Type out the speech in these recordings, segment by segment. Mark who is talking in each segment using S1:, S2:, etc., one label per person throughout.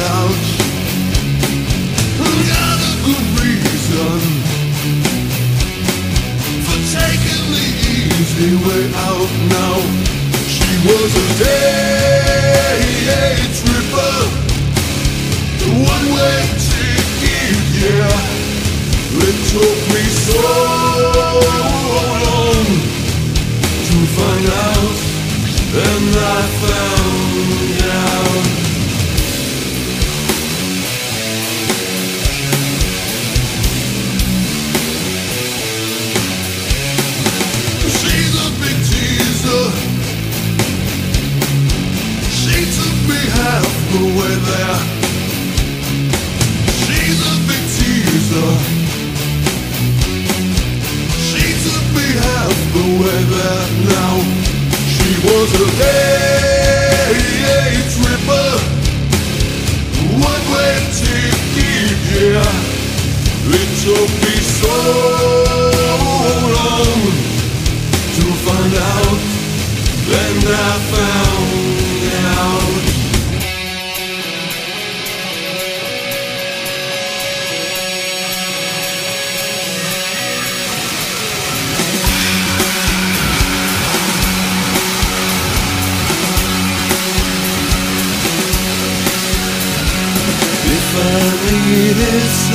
S1: out. Good reason for taking the easy way out now. She was a day tripper, one way ticket, yeah. It took me so long to find out, and I found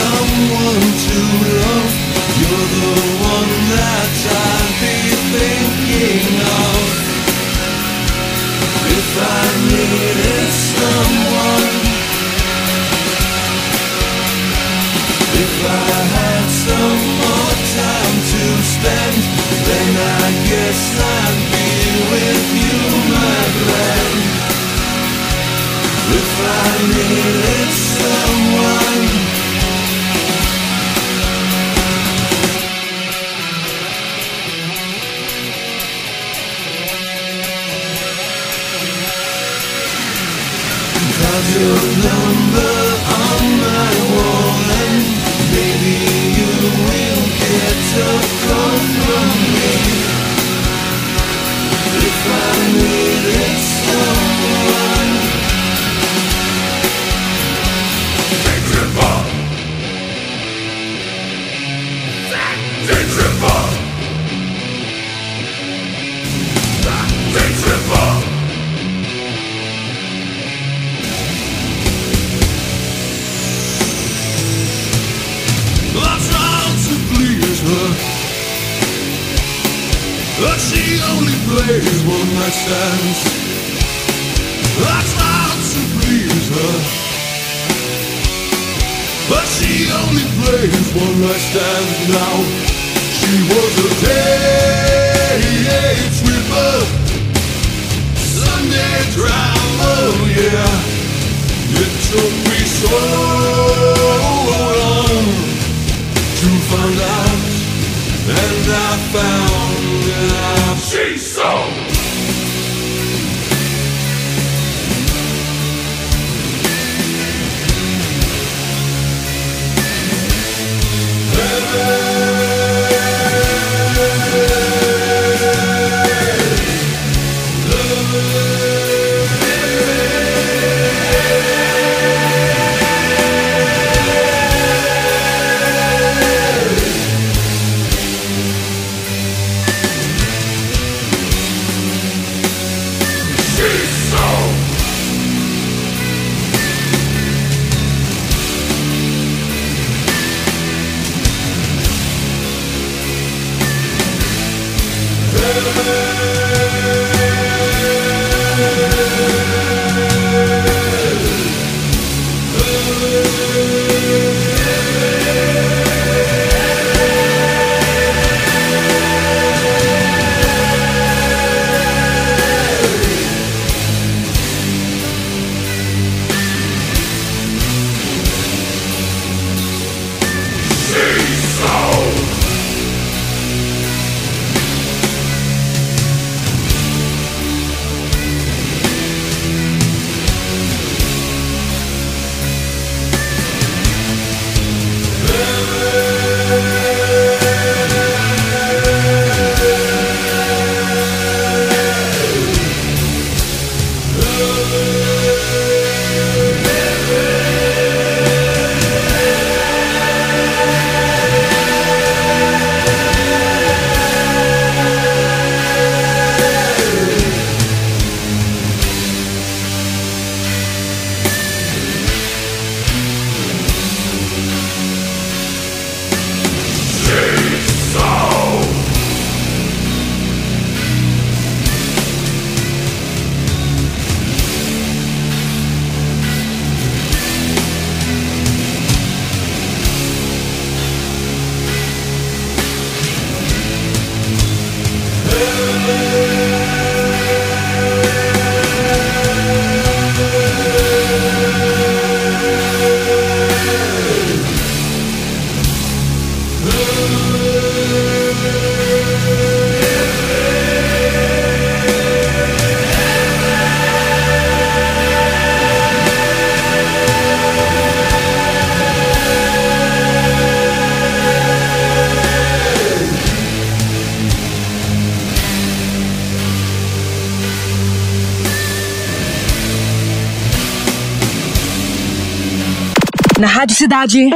S1: someone to love, you're the one that I'd be thinking of. If I needed someone, if I had some more time to spend, then I guess I'd be with you, my friend. If I needed Rádio Cidade.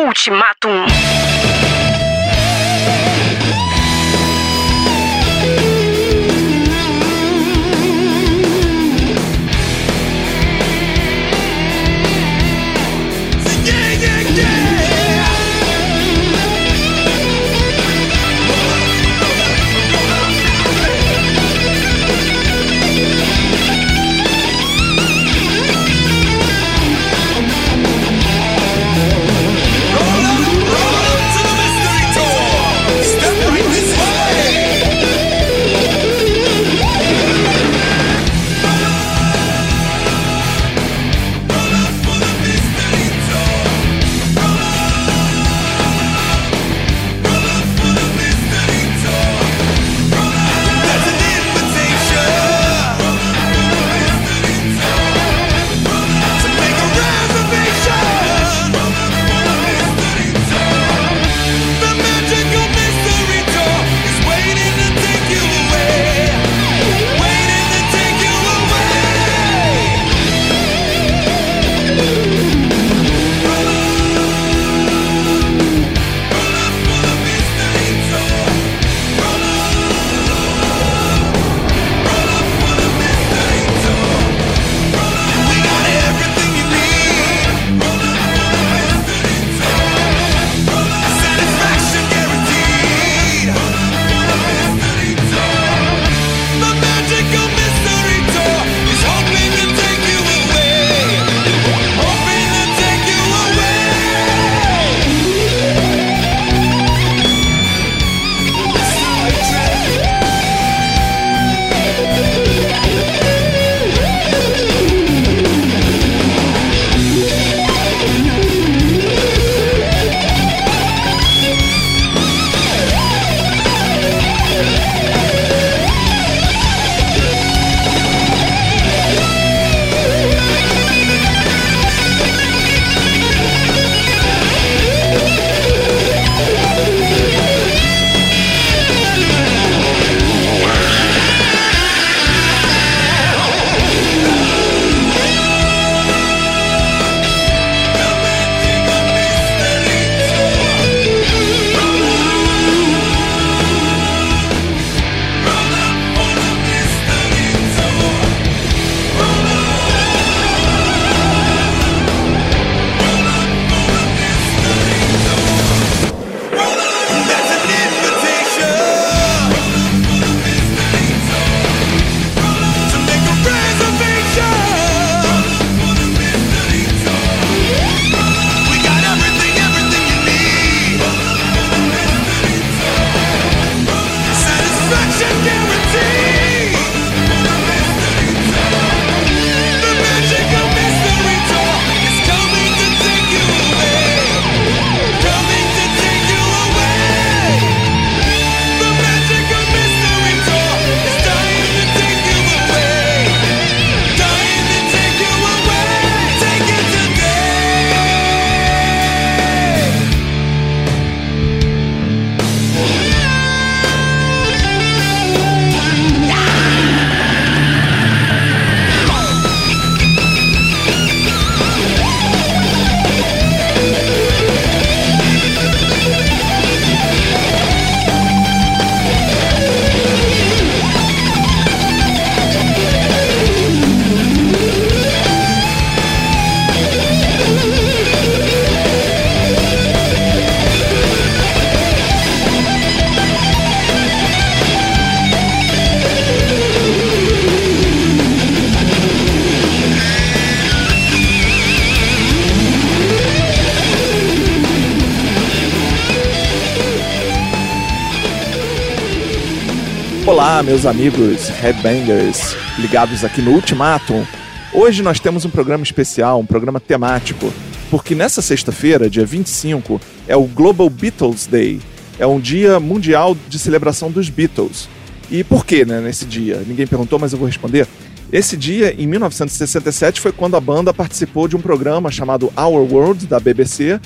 S2: Meus amigos headbangers ligados aqui no Ultimatum. Hoje nós temos um programa especial, um programa temático, porque nessa sexta-feira, dia 25, é o Global Beatles Day. É um dia mundial de celebração dos Beatles. E por que, né, nesse dia? Ninguém perguntou, mas eu vou responder. Esse dia, em 1967, foi quando a banda participou de um programa chamado Our World, da BBC,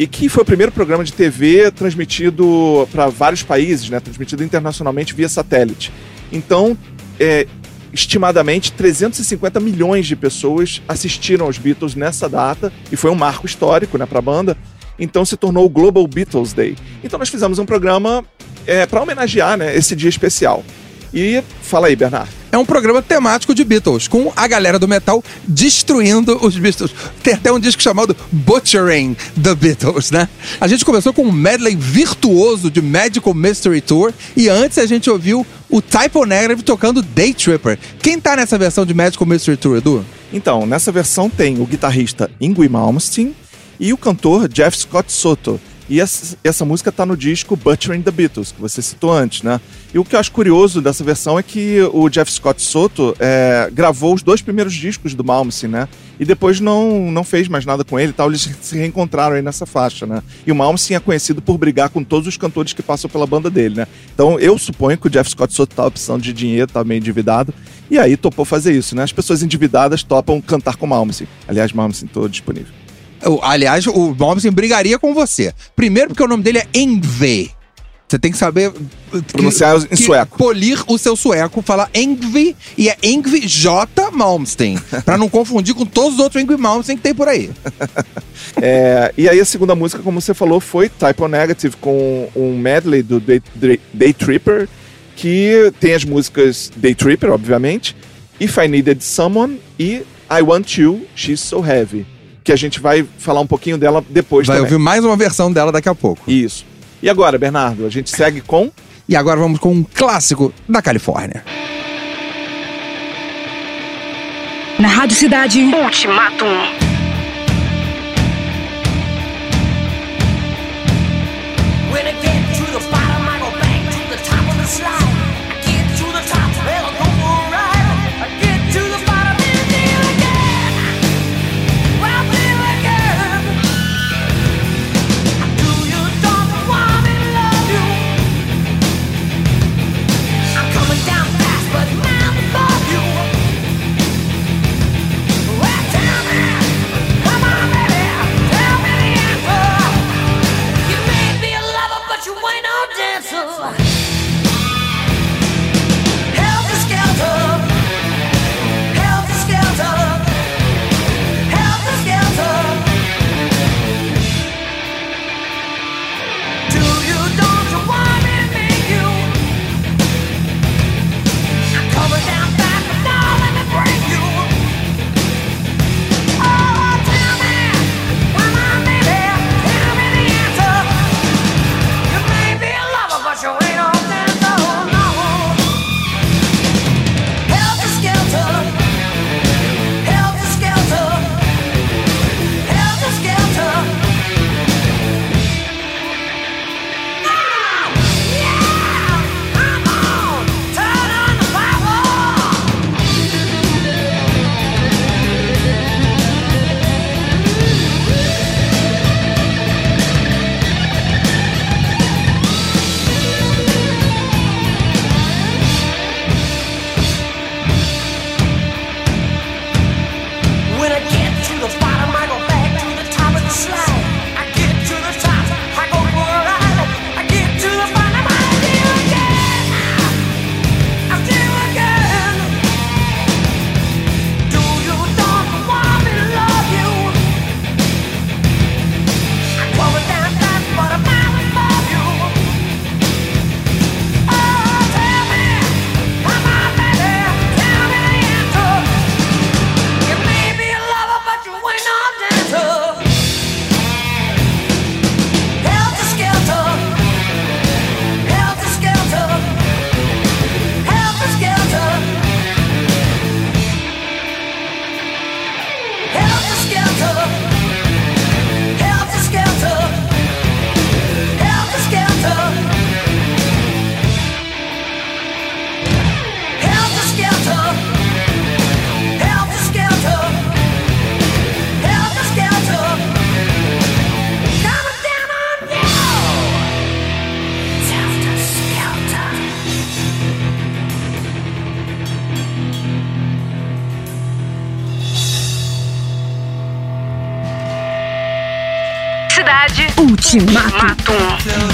S2: e que foi o primeiro programa de TV transmitido para vários países, né, transmitido internacionalmente via satélite. Então, é, estimadamente 350 milhões de pessoas assistiram aos Beatles nessa data e foi um marco histórico né, para a banda. Então se tornou o Global Beatles Day. Então nós fizemos um programa é, para homenagear né, esse dia especial. E fala aí, Bernardo.
S3: É um programa temático de Beatles, com a galera do metal destruindo os Beatles. Tem até um disco chamado Butchering the Beatles, né? A gente começou com um medley virtuoso de Magical Mystery Tour e antes a gente ouviu o Typo Negative tocando Day Tripper. Quem tá nessa versão de Magical Mystery Tour, Edu?
S2: Então, nessa versão tem o guitarrista Ingwie Malmsteen e o cantor Jeff Scott Soto. E essa, essa música tá no disco Butchering the Beatles, que você citou antes, né? E o que eu acho curioso dessa versão é que o Jeff Scott Soto é, gravou os dois primeiros discos do Malmsteen, né? E depois não, não fez mais nada com ele tal, eles se reencontraram aí nessa faixa, né? E o Malmsteen é conhecido por brigar com todos os cantores que passam pela banda dele, né? Então eu suponho que o Jeff Scott Soto tava precisando de dinheiro, tava meio endividado, e aí topou fazer isso, né? As pessoas endividadas topam cantar com Malmsteen. Aliás, Malmsteen todo disponível.
S3: Aliás, o Malmsteen brigaria com você. Primeiro porque o nome dele é Engve. Você tem que saber... que-
S2: Pronunciar em
S3: que
S2: sueco.
S3: Polir o seu sueco, falar Engve e é Engve J. Malmsteen. pra não confundir com todos os outros Engve Malmsteen que tem por aí.
S2: É, e aí a segunda música, como você falou, foi Type O Negative com um medley do Day, Day- Day Tripper, que tem as músicas Day Tripper, obviamente, If I Needed Someone e I Want You, She's So Heavy, que a gente vai falar um pouquinho dela depois
S3: Vai
S2: também.
S3: ouvir mais uma versão dela daqui a pouco.
S2: Isso. E agora, Bernardo, a gente segue com
S3: E agora vamos com um clássico da Califórnia.
S1: Na Rádio Cidade.
S4: Ultimatum. Cidade.
S1: Ultimato.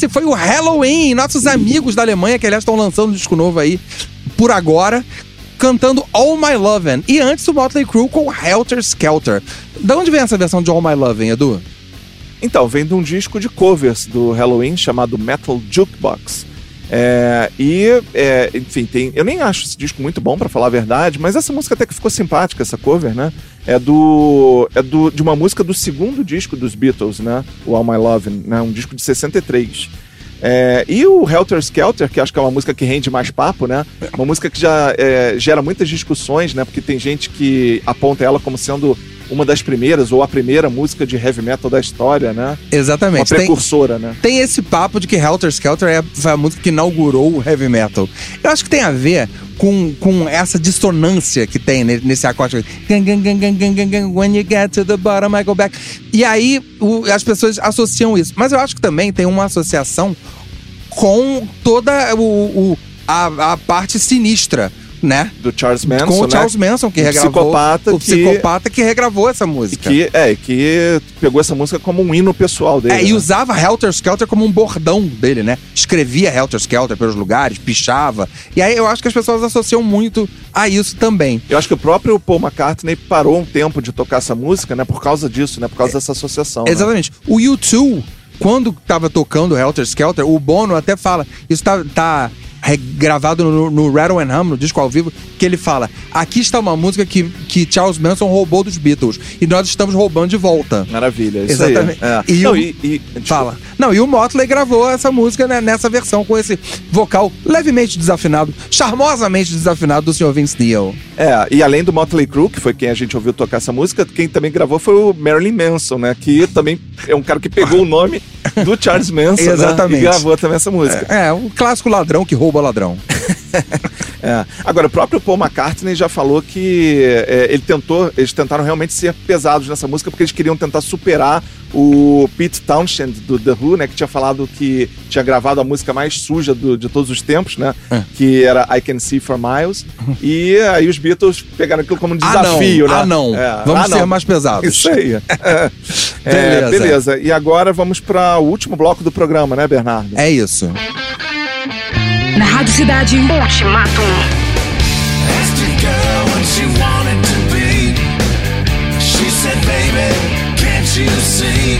S3: Esse foi o Halloween. Nossos amigos da Alemanha, que aliás estão lançando um disco novo aí por agora, cantando All My Lovin'. E antes o Motley Crue com Helter Skelter. Da onde vem essa versão de All My Lovin', Edu?
S2: Então, vem de um disco de covers do Halloween chamado Metal Jukebox. É, e, é, enfim, tem, eu nem acho esse disco muito bom, pra falar a verdade, mas essa música até que ficou simpática, essa cover, né? É do. É do, de uma música do segundo disco dos Beatles, né? O All My Lovin', né? Um disco de 63. É, e o Helter Skelter, que acho que é uma música que rende mais papo, né? Uma música que já é, gera muitas discussões, né? Porque tem gente que aponta ela como sendo uma das primeiras, ou a primeira música de heavy metal da história, né? Uma
S3: Exatamente. Tem,
S2: precursora, né?
S3: tem esse papo de que Helter Skelter é, foi a música que inaugurou o heavy metal. Eu acho que tem a ver com, com essa dissonância que tem ne- nesse acorde. When you get to the bottom, I go back. E aí o- as pessoas associam isso. Mas eu acho que também tem uma associação com toda o, o- a, a parte sinistra, né?
S2: Do Charles Manson,
S3: com o
S2: né?
S3: Charles Manson, que
S2: Um
S3: regravou.
S2: psicopata
S3: o
S2: que-
S3: psicopata que regravou essa
S2: E
S3: música.
S2: que, é, que pegou essa música como um hino pessoal dele.
S3: É, e
S2: né?
S3: usava Helter Skelter como um bordão dele, né? Escrevia Helter Skelter pelos lugares, pichava. E aí eu acho que as pessoas associam muito a isso também.
S2: Eu acho que o próprio Paul McCartney parou um tempo de tocar essa música, né? Por causa disso, né? Por causa dessa associação. né?
S3: Exatamente. O U2, quando tava tocando Helter Skelter, o Bono até fala, isso tá, tá gravado no, no Rattle and Hum, no disco ao vivo, que ele fala, aqui está uma música que, que Charles Manson roubou dos Beatles, e nós estamos roubando de volta.
S2: Maravilha, isso
S3: Exatamente.
S2: aí. É.
S3: E
S2: Não,
S3: o-
S2: e, e-.
S3: Fala. Não, e o Motley gravou essa música né, nessa versão, com esse vocal levemente desafinado, charmosamente desafinado do Sr. Vince Neil.
S2: É, e além do Motley Crue, que foi quem a gente ouviu tocar essa música, quem também gravou foi o Marilyn Manson, né? Que também é um cara que pegou o nome do Charles Manson, né?
S3: Exatamente.
S2: E gravou também essa música.
S3: É, o clássico ladrão que rouba ladrão.
S2: É. Agora, o próprio Paul McCartney já falou que é, ele tentou, eles tentaram realmente ser pesados nessa música porque eles queriam tentar superar o Pete Townshend do The Who, né, que tinha falado que tinha gravado a música mais suja do- de todos os tempos, né,
S3: É.
S2: que era I Can See for Miles. e aí os Beatles pegaram aquilo como um
S3: Ah, não.
S2: desafio, né?
S3: Ah, não.
S2: É.
S3: Vamos
S2: Ah, não.
S3: ser mais pesados.
S2: Isso aí. É,
S3: Beleza.
S2: beleza. E agora vamos para o último bloco do programa, né, Bernardo?
S3: É isso.
S1: Na Rádio Cidade.
S4: Ultimatum.
S5: Asked a girl what she wanted to be. She said, Baby, can't you see?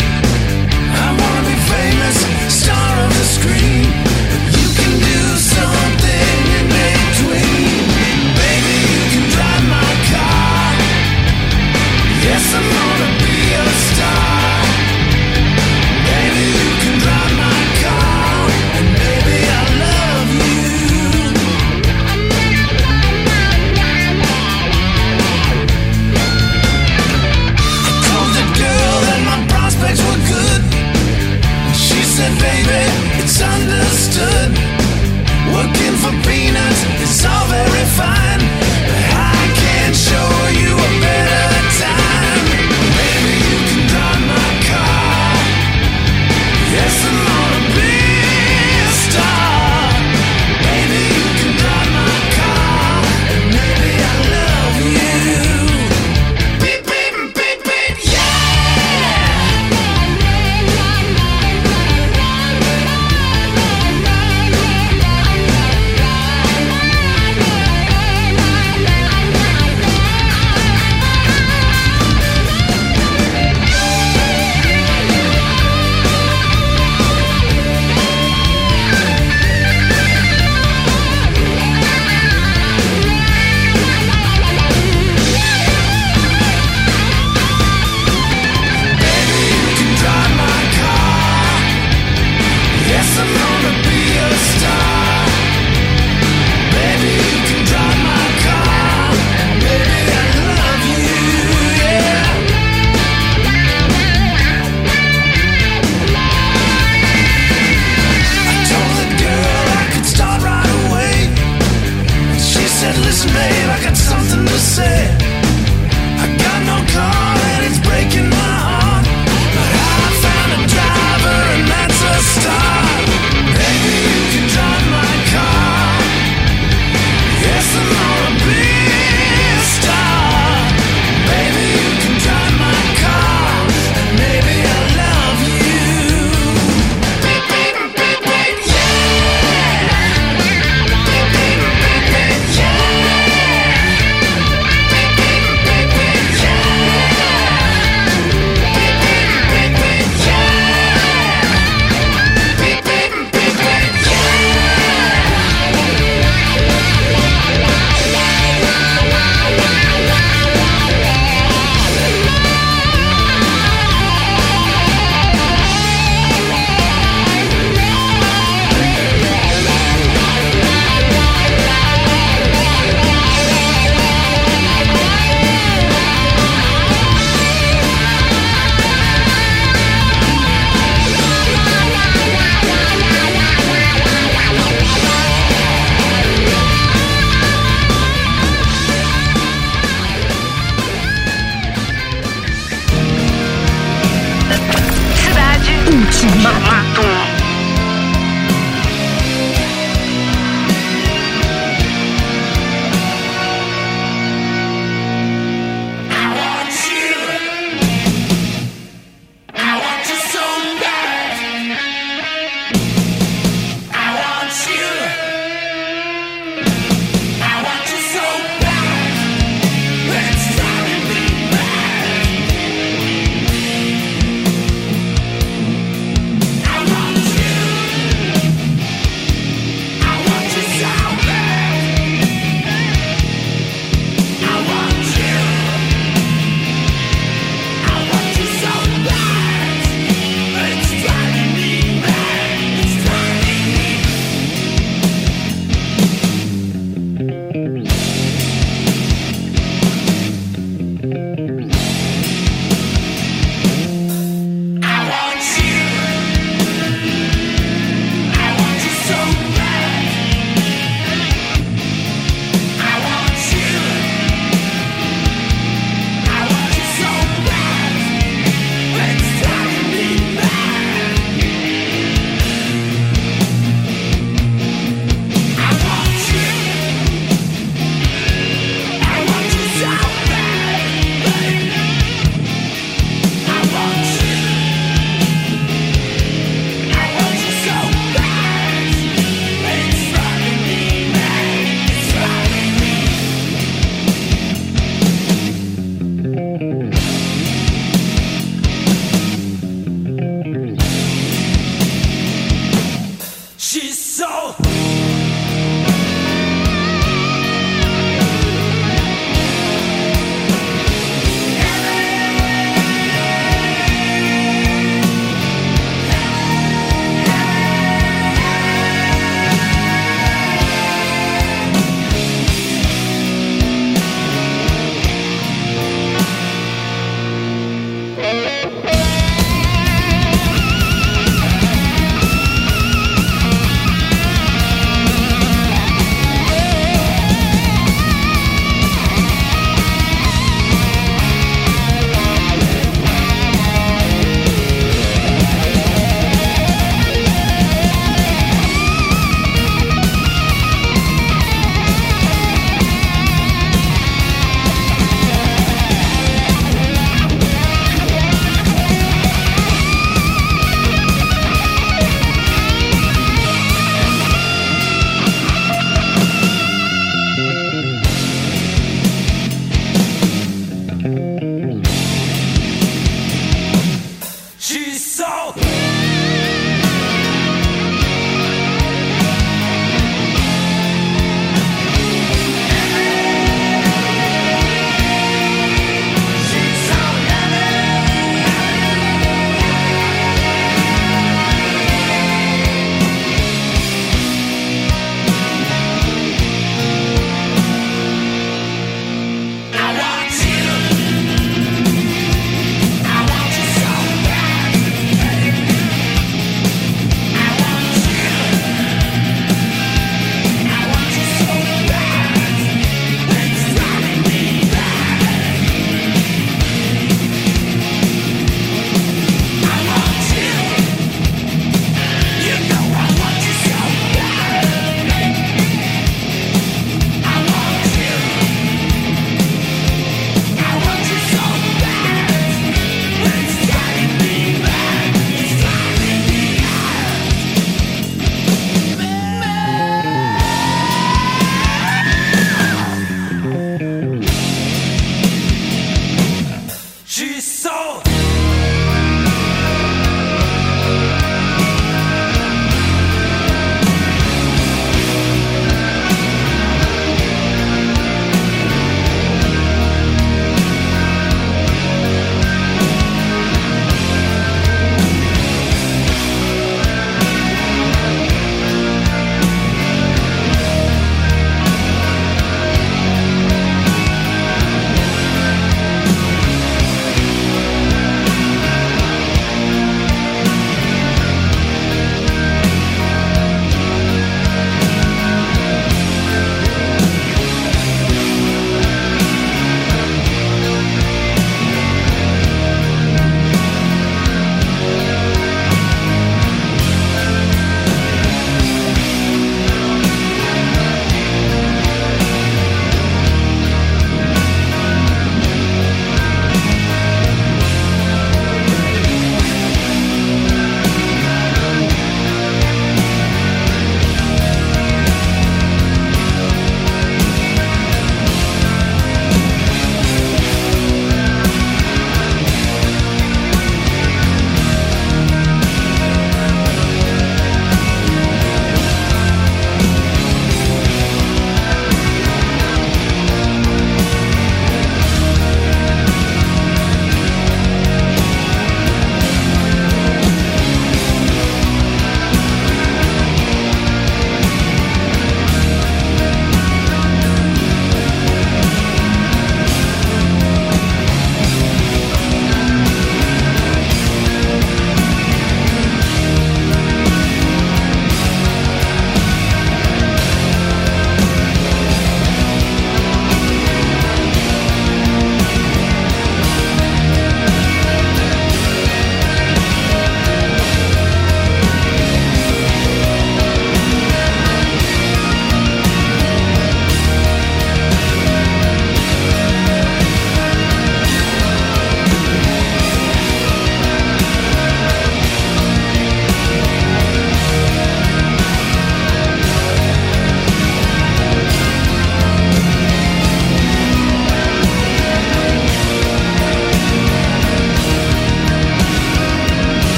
S4: Ultimatum.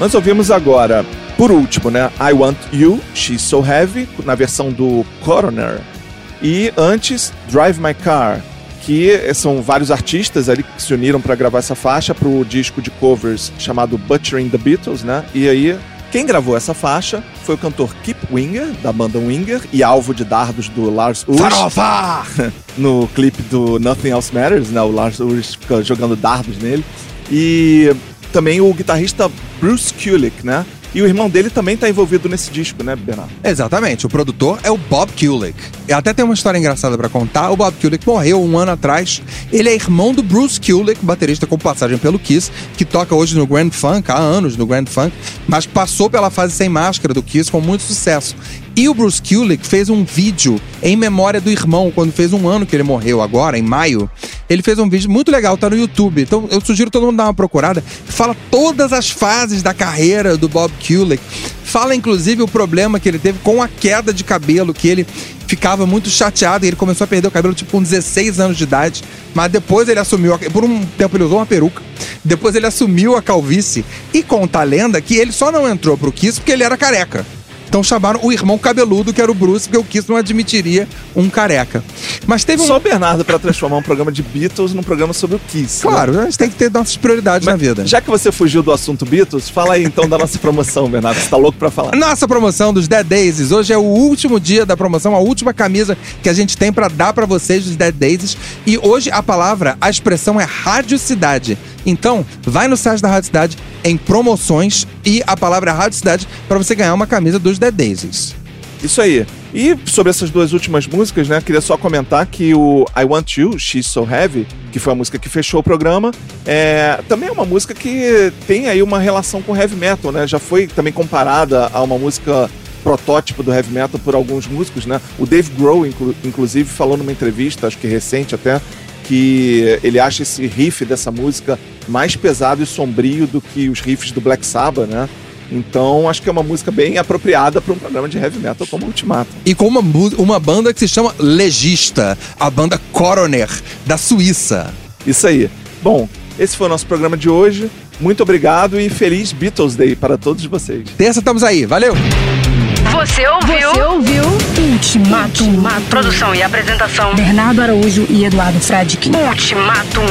S2: Nós ouvimos agora, por último, né? I Want You, She's So Heavy, na versão do Coroner. E antes, Drive My Car, que são vários artistas ali que se uniram para gravar essa faixa para o disco de covers chamado Butchering the Beatles, né? E aí, quem gravou essa faixa foi o cantor Kip Winger, da banda Winger, e alvo de dardos do Lars Ulrich.
S3: Farofa!
S2: no clipe do Nothing Else Matters, né? O Lars Ulrich fica jogando dardos nele. E também o guitarrista Bruce Kulick, né? E o irmão dele também tá envolvido nesse disco, né, Bernardo?
S3: Exatamente, o produtor é o Bob Kulick. E até tem uma história engraçada pra contar. O Bob Kulick morreu um ano atrás. Ele é irmão do Bruce Kulick, baterista com passagem pelo Kiss, que toca hoje no Grand Funk, há anos no Grand Funk, mas passou pela fase sem máscara do Kiss com muito sucesso. E o Bruce Kulick fez um vídeo em memória do irmão, quando fez um ano que ele morreu agora, em maio. Ele fez um vídeo muito legal, tá no YouTube. Então eu sugiro todo mundo dar uma procurada. Fala todas as fases da carreira do Bob Kulick. Fala inclusive o problema que ele teve com a queda de cabelo, que ele ficava muito chateado e ele começou a perder o cabelo tipo com 16 anos de idade. Mas depois ele assumiu, por um tempo ele usou uma peruca. Depois ele assumiu a calvície e conta a lenda que ele só não entrou pro Kiss porque ele era careca. Então chamaram o irmão cabeludo, que era o Bruce, porque o Kiss não admitiria um careca. Mas teve um.
S2: Só o Bernardo para transformar um programa de Beatles num programa sobre o Kiss. né?
S3: Claro, a gente tem que ter nossas prioridades na vida.
S2: Já que você fugiu do assunto Beatles, fala aí então da nossa promoção, Bernardo. Você tá louco pra falar?
S3: Nossa promoção dos Dead Days. Hoje é o último dia da promoção, a última camisa que a gente tem pra dar pra vocês dos Dead Days. E hoje a palavra, a expressão é Rádio Cidade. Então, vai no site da Rádio Cidade em promoções e a palavra Rádio Cidade pra você ganhar uma camisa dos Dead Days.
S2: Isso aí. E sobre essas duas últimas músicas, né? Queria só comentar que o I Want You, She's So Heavy, que foi a música que fechou o programa, é, também é uma música que tem aí uma relação com heavy metal, né? Já foi também comparada a uma música protótipo do heavy metal por alguns músicos, né? O Dave Grohl, inclu- inclusive, falou numa entrevista, acho que recente até, que ele acha esse riff dessa música mais pesado e sombrio do que os riffs do Black Sabbath, né? Então, acho que é uma música bem apropriada para um programa de heavy metal como Ultimato.
S3: E com uma, uma banda que se chama Legista, a banda Coroner, da Suíça.
S2: Isso aí. Bom, esse foi o nosso programa de hoje. Muito obrigado e feliz Beatles Day para todos vocês.
S3: Terça estamos aí, valeu!
S4: Você ouviu?
S1: Você ouviu Ultimatum.
S4: Produção e apresentação.
S1: Bernardo Araújo e Eduardo Fradique.
S4: Ultimatum.